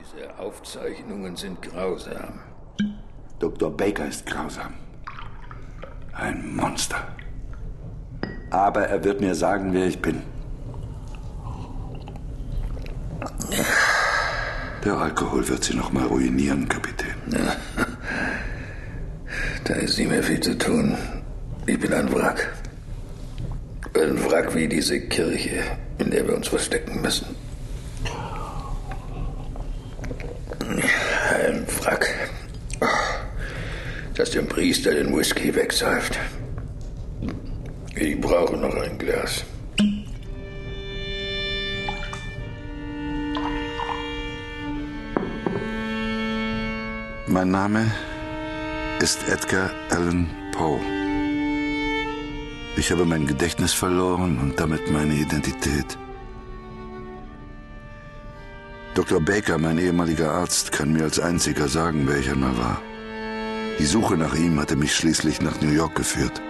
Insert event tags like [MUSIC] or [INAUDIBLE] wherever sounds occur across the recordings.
Diese Aufzeichnungen sind grausam. Dr. Baker ist grausam. Ein Monster. Aber er wird mir sagen, wer ich bin. Der Alkohol wird Sie noch mal ruinieren, Kapitän. Ja. Da ist nicht mehr viel zu tun. Ich bin ein Wrack. Ein Wrack wie diese Kirche, in der wir uns verstecken müssen. Ein Wrack, das dem Priester den Whisky wegsäuft. Ich brauche noch ein Glas. Mein Name ist Edgar Allan Poe. Ich habe mein Gedächtnis verloren und damit meine Identität. Dr. Baker, mein ehemaliger Arzt, kann mir als einziger sagen, wer ich einmal war. Die Suche nach ihm hatte mich schließlich nach New York geführt.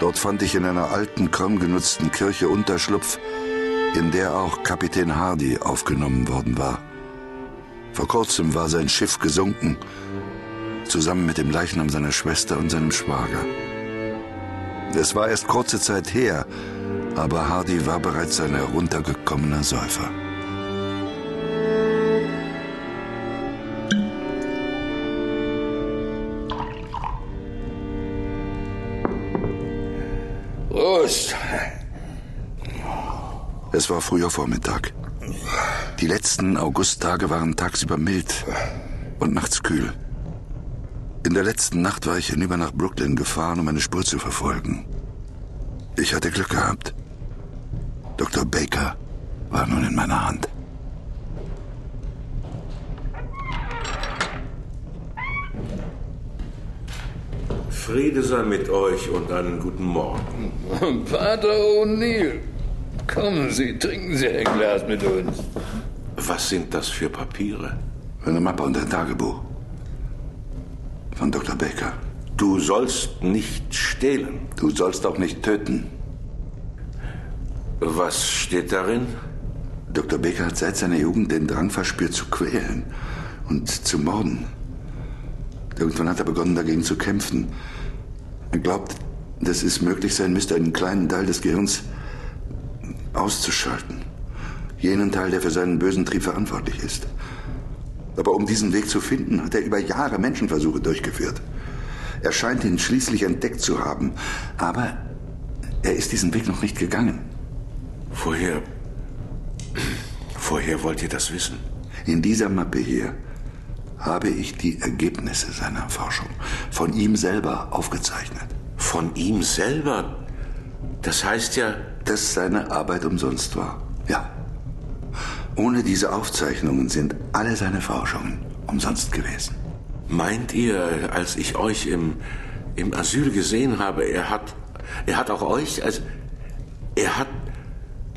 Dort fand ich in einer alten, kaum genutzten Kirche Unterschlupf, in der auch Kapitän Hardy aufgenommen worden war. Vor kurzem war sein Schiff gesunken, zusammen mit dem Leichnam seiner Schwester und seinem Schwager. Es war erst kurze Zeit her, aber Hardy war bereits ein heruntergekommener Säufer. Prost! Es war früher Vormittag. Die letzten Augusttage waren tagsüber mild und nachts kühl. In der letzten Nacht war ich hinüber nach Brooklyn gefahren, um eine Spur zu verfolgen. Ich hatte Glück gehabt. Dr. Baker war nun in meiner Hand. Friede sei mit euch und einen guten Morgen. [LAUGHS] Pater O'Neill, kommen Sie, trinken Sie ein Glas mit uns. Was sind das für Papiere? Eine Mappe und ein Tagebuch. Von Dr. Baker. Du sollst nicht stehlen. Du sollst auch nicht töten. Was steht darin? Dr. Baker hat seit seiner Jugend den Drang verspürt, zu quälen und zu morden. Irgendwann hat er begonnen, dagegen zu kämpfen. Er glaubt, dass es möglich sein müsste, einen kleinen Teil des Gehirns auszuschalten. Jenen Teil, der für seinen bösen Trieb verantwortlich ist. Aber um diesen Weg zu finden, hat er über Jahre Menschenversuche durchgeführt. Er scheint ihn schließlich entdeckt zu haben, aber er ist diesen Weg noch nicht gegangen. Woher. Woher wollt ihr das wissen? In dieser Mappe hier habe ich die Ergebnisse seiner Forschung von ihm selber aufgezeichnet. Von ihm selber? Das heißt ja. Dass seine Arbeit umsonst war. Ja. Ohne diese Aufzeichnungen sind alle seine Forschungen umsonst gewesen. Meint ihr, als ich euch im, im Asyl gesehen habe, er hat, er hat auch euch, also, er hat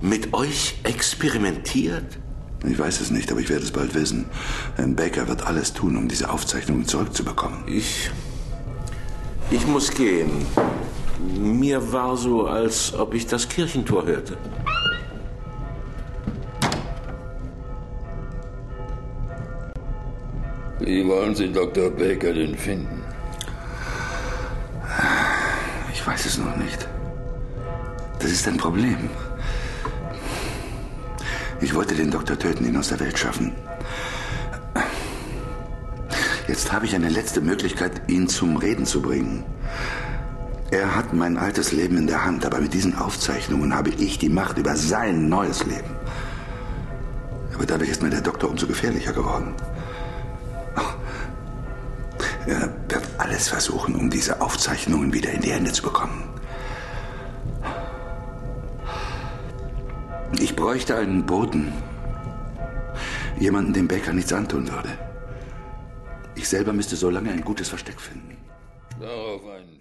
mit euch experimentiert? Ich weiß es nicht, aber ich werde es bald wissen. Herr Baker wird alles tun, um diese Aufzeichnungen zurückzubekommen. Ich. Ich muss gehen. Mir war so, als ob ich das Kirchentor hörte. Wie wollen Sie Dr. Baker denn finden? Ich weiß es noch nicht. Das ist ein Problem. Ich wollte den Doktor töten, ihn aus der Welt schaffen. Jetzt habe ich eine letzte Möglichkeit, ihn zum Reden zu bringen. Er hat mein altes Leben in der Hand, aber mit diesen Aufzeichnungen habe ich die Macht über sein neues Leben. Aber dadurch ist mir der Doktor umso gefährlicher geworden. Er wird alles versuchen, um diese Aufzeichnungen wieder in die Hände zu bekommen. Ich bräuchte einen Boten. Jemanden, dem Baker nichts antun würde. Ich selber müsste so lange ein gutes Versteck finden. Darauf ein